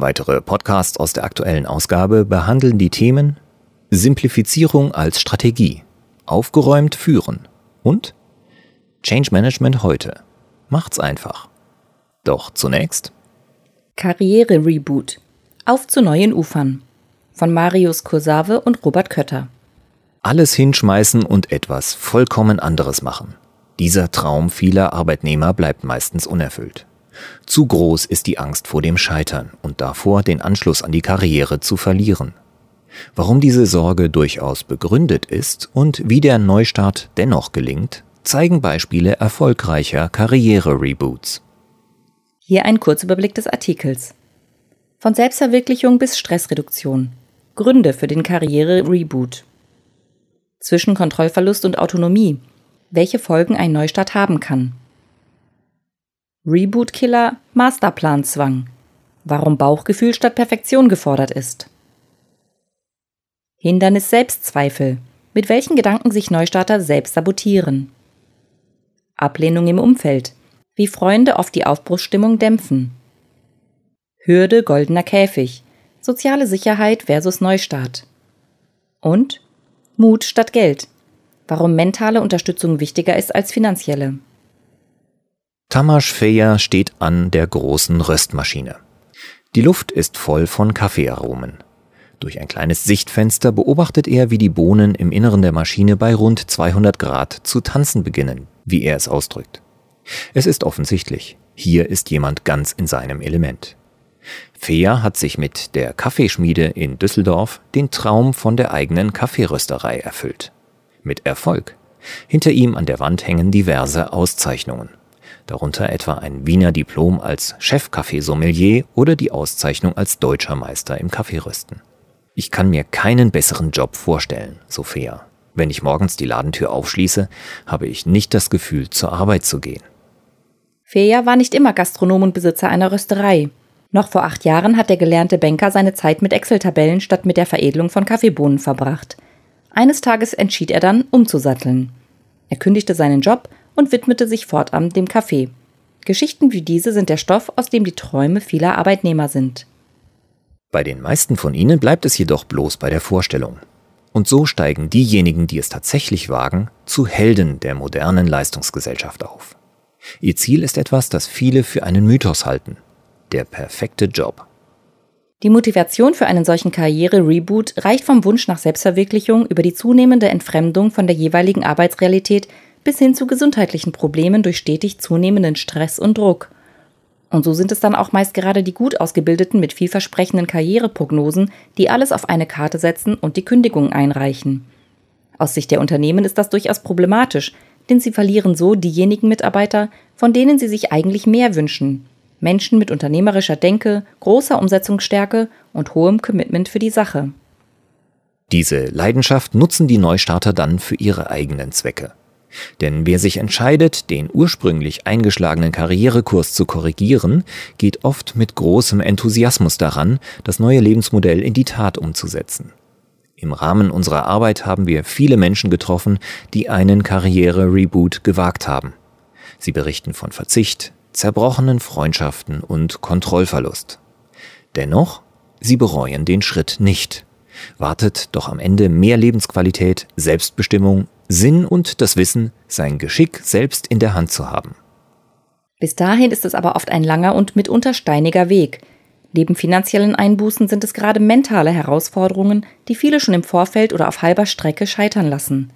Weitere Podcasts aus der aktuellen Ausgabe behandeln die Themen Simplifizierung als Strategie, aufgeräumt führen und Change Management heute. Macht's einfach. Doch zunächst Karriere Reboot. Auf zu neuen Ufern. Von Marius Kursave und Robert Kötter. Alles hinschmeißen und etwas vollkommen anderes machen. Dieser Traum vieler Arbeitnehmer bleibt meistens unerfüllt. Zu groß ist die Angst vor dem Scheitern und davor, den Anschluss an die Karriere zu verlieren. Warum diese Sorge durchaus begründet ist und wie der Neustart dennoch gelingt, zeigen Beispiele erfolgreicher Karriere-Reboots. Hier ein Kurzüberblick des Artikels. Von Selbstverwirklichung bis Stressreduktion. Gründe für den Karriere-Reboot. Zwischen Kontrollverlust und Autonomie. Welche Folgen ein Neustart haben kann. Reboot-Killer Masterplan-Zwang. Warum Bauchgefühl statt Perfektion gefordert ist. Hindernis Selbstzweifel. Mit welchen Gedanken sich Neustarter selbst sabotieren. Ablehnung im Umfeld. Wie Freunde oft die Aufbruchsstimmung dämpfen. Hürde goldener Käfig. Soziale Sicherheit versus Neustart. Und Mut statt Geld. Warum mentale Unterstützung wichtiger ist als finanzielle. Tamas Feyer steht an der großen Röstmaschine. Die Luft ist voll von Kaffeearomen. Durch ein kleines Sichtfenster beobachtet er, wie die Bohnen im Inneren der Maschine bei rund 200 Grad zu tanzen beginnen, wie er es ausdrückt. Es ist offensichtlich, hier ist jemand ganz in seinem Element. Feer hat sich mit der Kaffeeschmiede in Düsseldorf den Traum von der eigenen Kaffeerösterei erfüllt. Mit Erfolg. Hinter ihm an der Wand hängen diverse Auszeichnungen darunter etwa ein Wiener Diplom als Chefkaffeesommelier oder die Auszeichnung als deutscher Meister im Kaffeerösten. Ich kann mir keinen besseren Job vorstellen, so fair. Wenn ich morgens die Ladentür aufschließe, habe ich nicht das Gefühl, zur Arbeit zu gehen. Feja war nicht immer Gastronom und Besitzer einer Rösterei. Noch vor acht Jahren hat der gelernte Banker seine Zeit mit Excel-Tabellen statt mit der Veredelung von Kaffeebohnen verbracht. Eines Tages entschied er dann, umzusatteln. Er kündigte seinen Job und widmete sich fortan dem Kaffee. Geschichten wie diese sind der Stoff, aus dem die Träume vieler Arbeitnehmer sind. Bei den meisten von ihnen bleibt es jedoch bloß bei der Vorstellung. Und so steigen diejenigen, die es tatsächlich wagen, zu Helden der modernen Leistungsgesellschaft auf. Ihr Ziel ist etwas, das viele für einen Mythos halten. Der perfekte Job. Die Motivation für einen solchen Karriere-Reboot reicht vom Wunsch nach Selbstverwirklichung über die zunehmende Entfremdung von der jeweiligen Arbeitsrealität bis hin zu gesundheitlichen Problemen durch stetig zunehmenden Stress und Druck. Und so sind es dann auch meist gerade die gut ausgebildeten mit vielversprechenden Karriereprognosen, die alles auf eine Karte setzen und die Kündigung einreichen. Aus Sicht der Unternehmen ist das durchaus problematisch, denn sie verlieren so diejenigen Mitarbeiter, von denen sie sich eigentlich mehr wünschen. Menschen mit unternehmerischer Denke, großer Umsetzungsstärke und hohem Commitment für die Sache. Diese Leidenschaft nutzen die Neustarter dann für ihre eigenen Zwecke. Denn wer sich entscheidet, den ursprünglich eingeschlagenen Karrierekurs zu korrigieren, geht oft mit großem Enthusiasmus daran, das neue Lebensmodell in die Tat umzusetzen. Im Rahmen unserer Arbeit haben wir viele Menschen getroffen, die einen Karriere-Reboot gewagt haben. Sie berichten von Verzicht, zerbrochenen Freundschaften und Kontrollverlust. Dennoch, sie bereuen den Schritt nicht. Wartet doch am Ende mehr Lebensqualität, Selbstbestimmung Sinn und das Wissen, sein Geschick selbst in der Hand zu haben. Bis dahin ist es aber oft ein langer und mitunter steiniger Weg. Neben finanziellen Einbußen sind es gerade mentale Herausforderungen, die viele schon im Vorfeld oder auf halber Strecke scheitern lassen.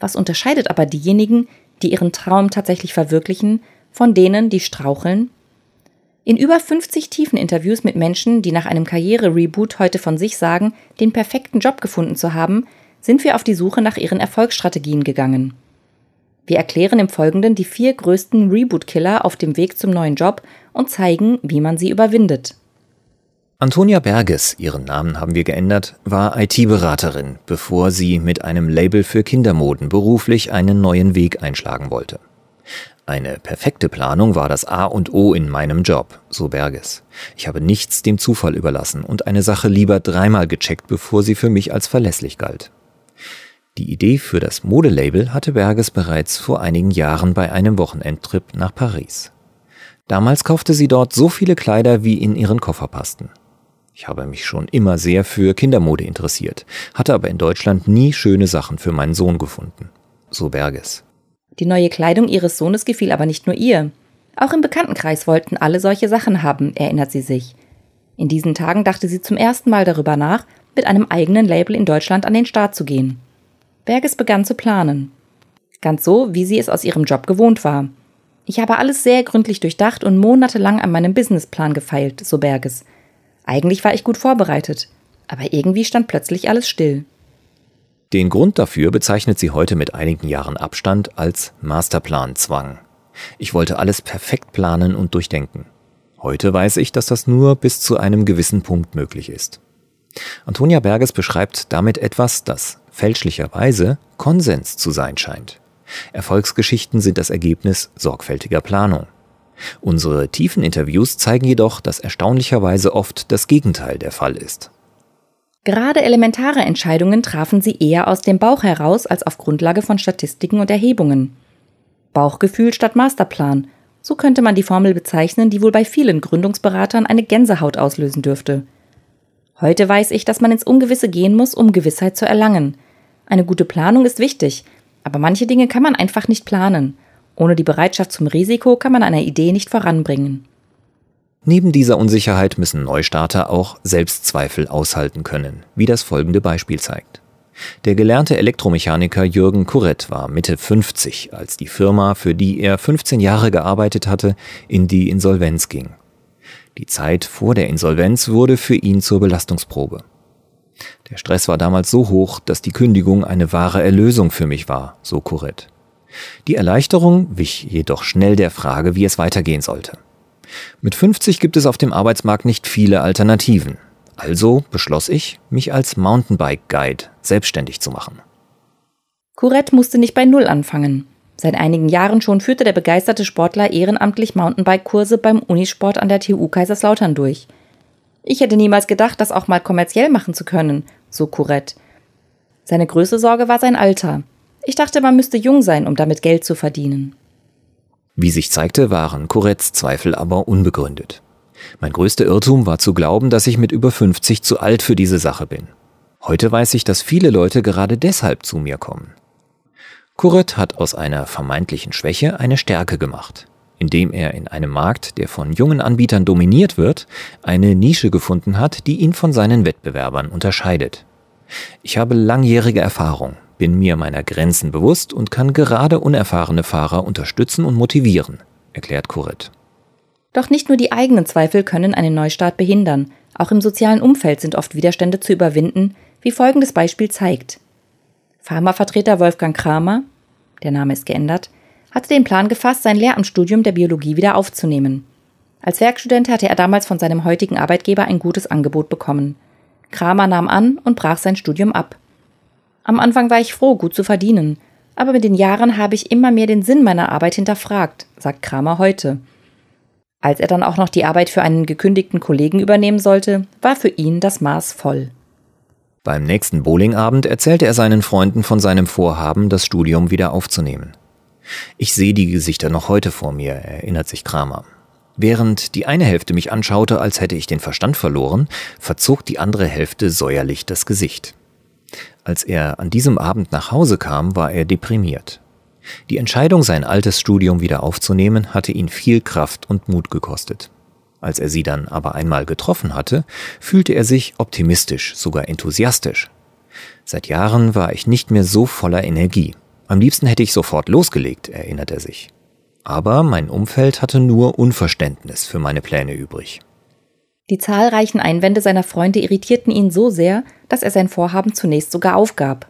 Was unterscheidet aber diejenigen, die ihren Traum tatsächlich verwirklichen, von denen, die straucheln? In über 50 tiefen Interviews mit Menschen, die nach einem Karriere-Reboot heute von sich sagen, den perfekten Job gefunden zu haben, sind wir auf die Suche nach ihren Erfolgsstrategien gegangen. Wir erklären im Folgenden die vier größten Reboot-Killer auf dem Weg zum neuen Job und zeigen, wie man sie überwindet. Antonia Berges, ihren Namen haben wir geändert, war IT-Beraterin, bevor sie mit einem Label für Kindermoden beruflich einen neuen Weg einschlagen wollte. Eine perfekte Planung war das A und O in meinem Job, so Berges. Ich habe nichts dem Zufall überlassen und eine Sache lieber dreimal gecheckt, bevor sie für mich als verlässlich galt. Die Idee für das Modelabel hatte Berges bereits vor einigen Jahren bei einem Wochenendtrip nach Paris. Damals kaufte sie dort so viele Kleider, wie in ihren Koffer passten. Ich habe mich schon immer sehr für Kindermode interessiert, hatte aber in Deutschland nie schöne Sachen für meinen Sohn gefunden. So Berges. Die neue Kleidung ihres Sohnes gefiel aber nicht nur ihr. Auch im Bekanntenkreis wollten alle solche Sachen haben, erinnert sie sich. In diesen Tagen dachte sie zum ersten Mal darüber nach, mit einem eigenen Label in Deutschland an den Start zu gehen. Berges begann zu planen. Ganz so, wie sie es aus ihrem Job gewohnt war. Ich habe alles sehr gründlich durchdacht und monatelang an meinem Businessplan gefeilt, so Berges. Eigentlich war ich gut vorbereitet, aber irgendwie stand plötzlich alles still. Den Grund dafür bezeichnet sie heute mit einigen Jahren Abstand als Masterplanzwang. Ich wollte alles perfekt planen und durchdenken. Heute weiß ich, dass das nur bis zu einem gewissen Punkt möglich ist. Antonia Berges beschreibt damit etwas, das fälschlicherweise Konsens zu sein scheint. Erfolgsgeschichten sind das Ergebnis sorgfältiger Planung. Unsere tiefen Interviews zeigen jedoch, dass erstaunlicherweise oft das Gegenteil der Fall ist. Gerade elementare Entscheidungen trafen sie eher aus dem Bauch heraus als auf Grundlage von Statistiken und Erhebungen. Bauchgefühl statt Masterplan, so könnte man die Formel bezeichnen, die wohl bei vielen Gründungsberatern eine Gänsehaut auslösen dürfte. Heute weiß ich, dass man ins Ungewisse gehen muss, um Gewissheit zu erlangen. Eine gute Planung ist wichtig, aber manche Dinge kann man einfach nicht planen. Ohne die Bereitschaft zum Risiko kann man eine Idee nicht voranbringen. Neben dieser Unsicherheit müssen Neustarter auch Selbstzweifel aushalten können, wie das folgende Beispiel zeigt. Der gelernte Elektromechaniker Jürgen Kurett war Mitte 50, als die Firma, für die er 15 Jahre gearbeitet hatte, in die Insolvenz ging. Die Zeit vor der Insolvenz wurde für ihn zur Belastungsprobe. Der Stress war damals so hoch, dass die Kündigung eine wahre Erlösung für mich war, so Kurett. Die Erleichterung wich jedoch schnell der Frage, wie es weitergehen sollte. Mit 50 gibt es auf dem Arbeitsmarkt nicht viele Alternativen. Also beschloss ich, mich als Mountainbike-Guide selbstständig zu machen. Courette musste nicht bei Null anfangen. Seit einigen Jahren schon führte der begeisterte Sportler ehrenamtlich Mountainbike-Kurse beim Unisport an der TU Kaiserslautern durch. Ich hätte niemals gedacht, das auch mal kommerziell machen zu können, so Courette. Seine größte Sorge war sein Alter. Ich dachte, man müsste jung sein, um damit Geld zu verdienen. Wie sich zeigte, waren Corettes Zweifel aber unbegründet. Mein größter Irrtum war zu glauben, dass ich mit über 50 zu alt für diese Sache bin. Heute weiß ich, dass viele Leute gerade deshalb zu mir kommen. Kurret hat aus einer vermeintlichen Schwäche eine Stärke gemacht, indem er in einem Markt, der von jungen Anbietern dominiert wird, eine Nische gefunden hat, die ihn von seinen Wettbewerbern unterscheidet. Ich habe langjährige Erfahrung, bin mir meiner Grenzen bewusst und kann gerade unerfahrene Fahrer unterstützen und motivieren, erklärt Kuret. Doch nicht nur die eigenen Zweifel können einen Neustart behindern. Auch im sozialen Umfeld sind oft Widerstände zu überwinden, wie folgendes Beispiel zeigt. Pharmavertreter Wolfgang Kramer, der Name ist geändert, hatte den Plan gefasst, sein Lehramtsstudium der Biologie wieder aufzunehmen. Als Werkstudent hatte er damals von seinem heutigen Arbeitgeber ein gutes Angebot bekommen. Kramer nahm an und brach sein Studium ab. Am Anfang war ich froh, gut zu verdienen. Aber mit den Jahren habe ich immer mehr den Sinn meiner Arbeit hinterfragt, sagt Kramer heute. Als er dann auch noch die Arbeit für einen gekündigten Kollegen übernehmen sollte, war für ihn das Maß voll. Beim nächsten Bowlingabend erzählte er seinen Freunden von seinem Vorhaben, das Studium wieder aufzunehmen. Ich sehe die Gesichter noch heute vor mir, erinnert sich Kramer. Während die eine Hälfte mich anschaute, als hätte ich den Verstand verloren, verzog die andere Hälfte säuerlich das Gesicht. Als er an diesem Abend nach Hause kam, war er deprimiert. Die Entscheidung, sein altes Studium wieder aufzunehmen, hatte ihn viel Kraft und Mut gekostet. Als er sie dann aber einmal getroffen hatte, fühlte er sich optimistisch, sogar enthusiastisch. Seit Jahren war ich nicht mehr so voller Energie. Am liebsten hätte ich sofort losgelegt, erinnert er sich. Aber mein Umfeld hatte nur Unverständnis für meine Pläne übrig. Die zahlreichen Einwände seiner Freunde irritierten ihn so sehr, dass er sein Vorhaben zunächst sogar aufgab.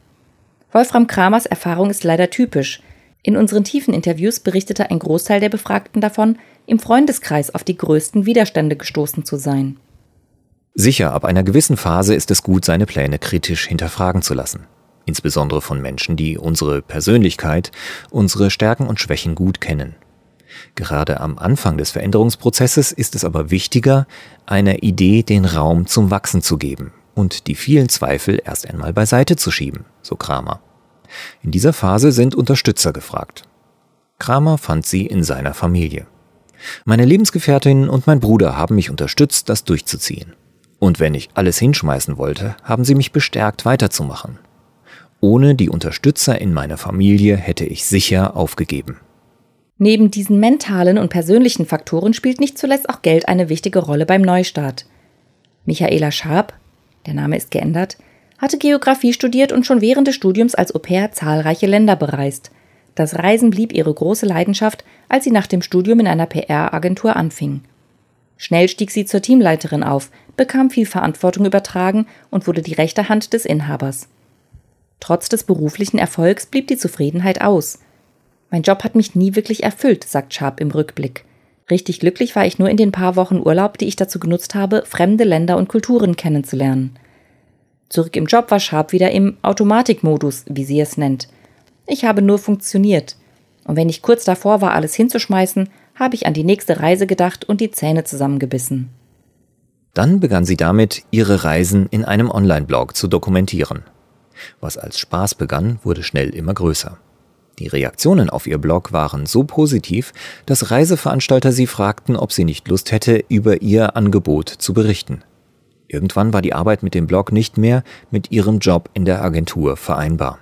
Wolfram Kramers Erfahrung ist leider typisch. In unseren tiefen Interviews berichtete ein Großteil der Befragten davon, im Freundeskreis auf die größten Widerstände gestoßen zu sein. Sicher, ab einer gewissen Phase ist es gut, seine Pläne kritisch hinterfragen zu lassen. Insbesondere von Menschen, die unsere Persönlichkeit, unsere Stärken und Schwächen gut kennen. Gerade am Anfang des Veränderungsprozesses ist es aber wichtiger, einer Idee den Raum zum Wachsen zu geben und die vielen Zweifel erst einmal beiseite zu schieben, so Kramer. In dieser Phase sind Unterstützer gefragt. Kramer fand sie in seiner Familie. Meine Lebensgefährtin und mein Bruder haben mich unterstützt, das durchzuziehen. Und wenn ich alles hinschmeißen wollte, haben sie mich bestärkt, weiterzumachen. Ohne die Unterstützer in meiner Familie hätte ich sicher aufgegeben. Neben diesen mentalen und persönlichen Faktoren spielt nicht zuletzt auch Geld eine wichtige Rolle beim Neustart. Michaela Schaab, der Name ist geändert, hatte Geografie studiert und schon während des Studiums als Au pair zahlreiche Länder bereist. Das Reisen blieb ihre große Leidenschaft, als sie nach dem Studium in einer PR-Agentur anfing. Schnell stieg sie zur Teamleiterin auf, bekam viel Verantwortung übertragen und wurde die rechte Hand des Inhabers. Trotz des beruflichen Erfolgs blieb die Zufriedenheit aus. Mein Job hat mich nie wirklich erfüllt, sagt Sharp im Rückblick. Richtig glücklich war ich nur in den paar Wochen Urlaub, die ich dazu genutzt habe, fremde Länder und Kulturen kennenzulernen. Zurück im Job war Sharp wieder im Automatikmodus, wie sie es nennt. Ich habe nur funktioniert. Und wenn ich kurz davor war, alles hinzuschmeißen, habe ich an die nächste Reise gedacht und die Zähne zusammengebissen. Dann begann sie damit, ihre Reisen in einem Online-Blog zu dokumentieren. Was als Spaß begann, wurde schnell immer größer. Die Reaktionen auf ihr Blog waren so positiv, dass Reiseveranstalter sie fragten, ob sie nicht Lust hätte, über ihr Angebot zu berichten. Irgendwann war die Arbeit mit dem Blog nicht mehr mit ihrem Job in der Agentur vereinbar.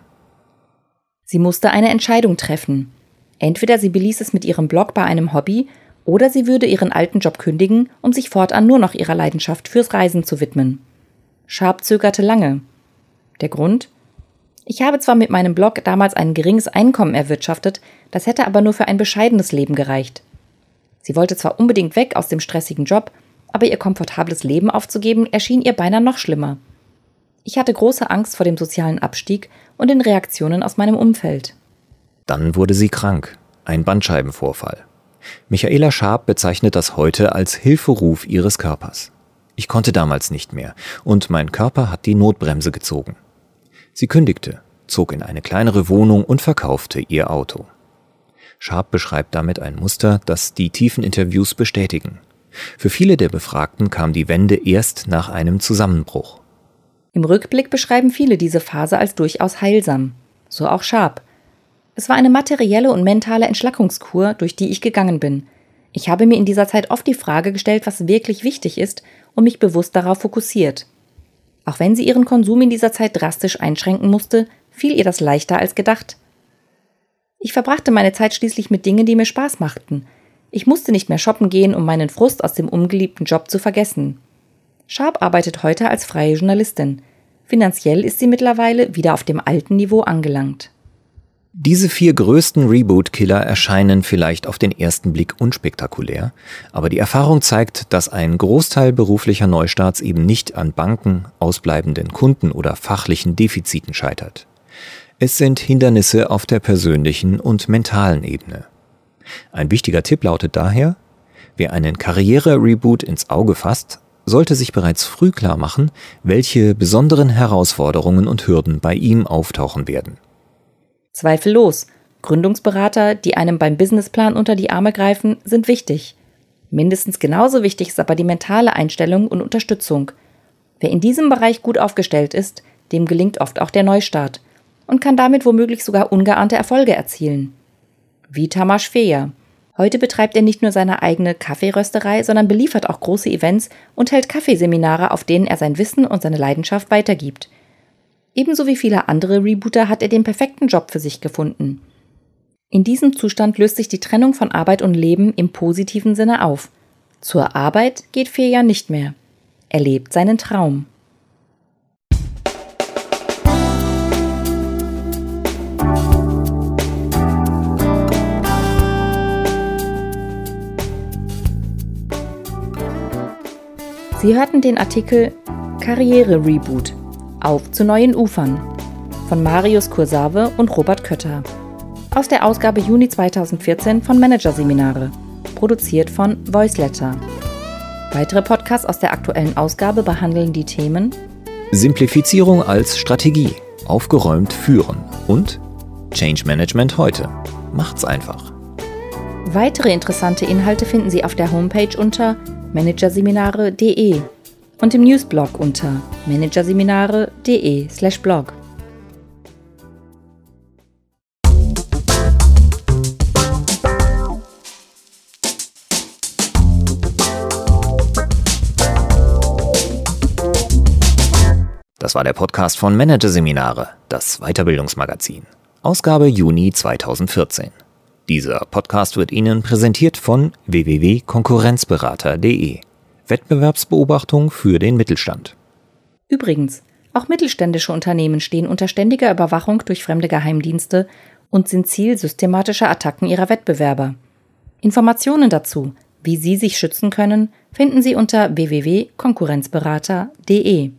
Sie musste eine Entscheidung treffen. Entweder sie beließ es mit ihrem Blog bei einem Hobby, oder sie würde ihren alten Job kündigen, um sich fortan nur noch ihrer Leidenschaft fürs Reisen zu widmen. Sharp zögerte lange. Der Grund? Ich habe zwar mit meinem Blog damals ein geringes Einkommen erwirtschaftet, das hätte aber nur für ein bescheidenes Leben gereicht. Sie wollte zwar unbedingt weg aus dem stressigen Job, aber ihr komfortables Leben aufzugeben erschien ihr beinahe noch schlimmer. Ich hatte große Angst vor dem sozialen Abstieg und den Reaktionen aus meinem Umfeld. Dann wurde sie krank, ein Bandscheibenvorfall. Michaela Schaab bezeichnet das heute als Hilferuf ihres Körpers. Ich konnte damals nicht mehr, und mein Körper hat die Notbremse gezogen. Sie kündigte, zog in eine kleinere Wohnung und verkaufte ihr Auto. Schaab beschreibt damit ein Muster, das die tiefen Interviews bestätigen. Für viele der Befragten kam die Wende erst nach einem Zusammenbruch. Im Rückblick beschreiben viele diese Phase als durchaus heilsam. So auch Sharp. Es war eine materielle und mentale Entschlackungskur, durch die ich gegangen bin. Ich habe mir in dieser Zeit oft die Frage gestellt, was wirklich wichtig ist und mich bewusst darauf fokussiert. Auch wenn sie ihren Konsum in dieser Zeit drastisch einschränken musste, fiel ihr das leichter als gedacht. Ich verbrachte meine Zeit schließlich mit Dingen, die mir Spaß machten, ich musste nicht mehr shoppen gehen, um meinen Frust aus dem ungeliebten Job zu vergessen. Sharp arbeitet heute als freie Journalistin. Finanziell ist sie mittlerweile wieder auf dem alten Niveau angelangt. Diese vier größten Reboot-Killer erscheinen vielleicht auf den ersten Blick unspektakulär, aber die Erfahrung zeigt, dass ein Großteil beruflicher Neustarts eben nicht an Banken, ausbleibenden Kunden oder fachlichen Defiziten scheitert. Es sind Hindernisse auf der persönlichen und mentalen Ebene. Ein wichtiger Tipp lautet daher, wer einen Karriere-Reboot ins Auge fasst, sollte sich bereits früh klar machen, welche besonderen Herausforderungen und Hürden bei ihm auftauchen werden. Zweifellos. Gründungsberater, die einem beim Businessplan unter die Arme greifen, sind wichtig. Mindestens genauso wichtig ist aber die mentale Einstellung und Unterstützung. Wer in diesem Bereich gut aufgestellt ist, dem gelingt oft auch der Neustart und kann damit womöglich sogar ungeahnte Erfolge erzielen wie Tamas Feja. Heute betreibt er nicht nur seine eigene Kaffeerösterei, sondern beliefert auch große Events und hält Kaffeeseminare, auf denen er sein Wissen und seine Leidenschaft weitergibt. Ebenso wie viele andere Rebooter hat er den perfekten Job für sich gefunden. In diesem Zustand löst sich die Trennung von Arbeit und Leben im positiven Sinne auf. Zur Arbeit geht Feja nicht mehr. Er lebt seinen Traum. Sie hörten den Artikel Karriere Reboot auf zu neuen Ufern von Marius Kursave und Robert Kötter aus der Ausgabe Juni 2014 von Managerseminare, produziert von Voiceletter. Weitere Podcasts aus der aktuellen Ausgabe behandeln die Themen Simplifizierung als Strategie, aufgeräumt führen und Change Management heute. Macht's einfach. Weitere interessante Inhalte finden Sie auf der Homepage unter managerseminare.de und im Newsblog unter managerseminare.de/blog. Das war der Podcast von Managerseminare, das Weiterbildungsmagazin. Ausgabe Juni 2014. Dieser Podcast wird Ihnen präsentiert von www.konkurrenzberater.de. Wettbewerbsbeobachtung für den Mittelstand. Übrigens, auch mittelständische Unternehmen stehen unter ständiger Überwachung durch fremde Geheimdienste und sind Ziel systematischer Attacken ihrer Wettbewerber. Informationen dazu, wie Sie sich schützen können, finden Sie unter www.konkurrenzberater.de.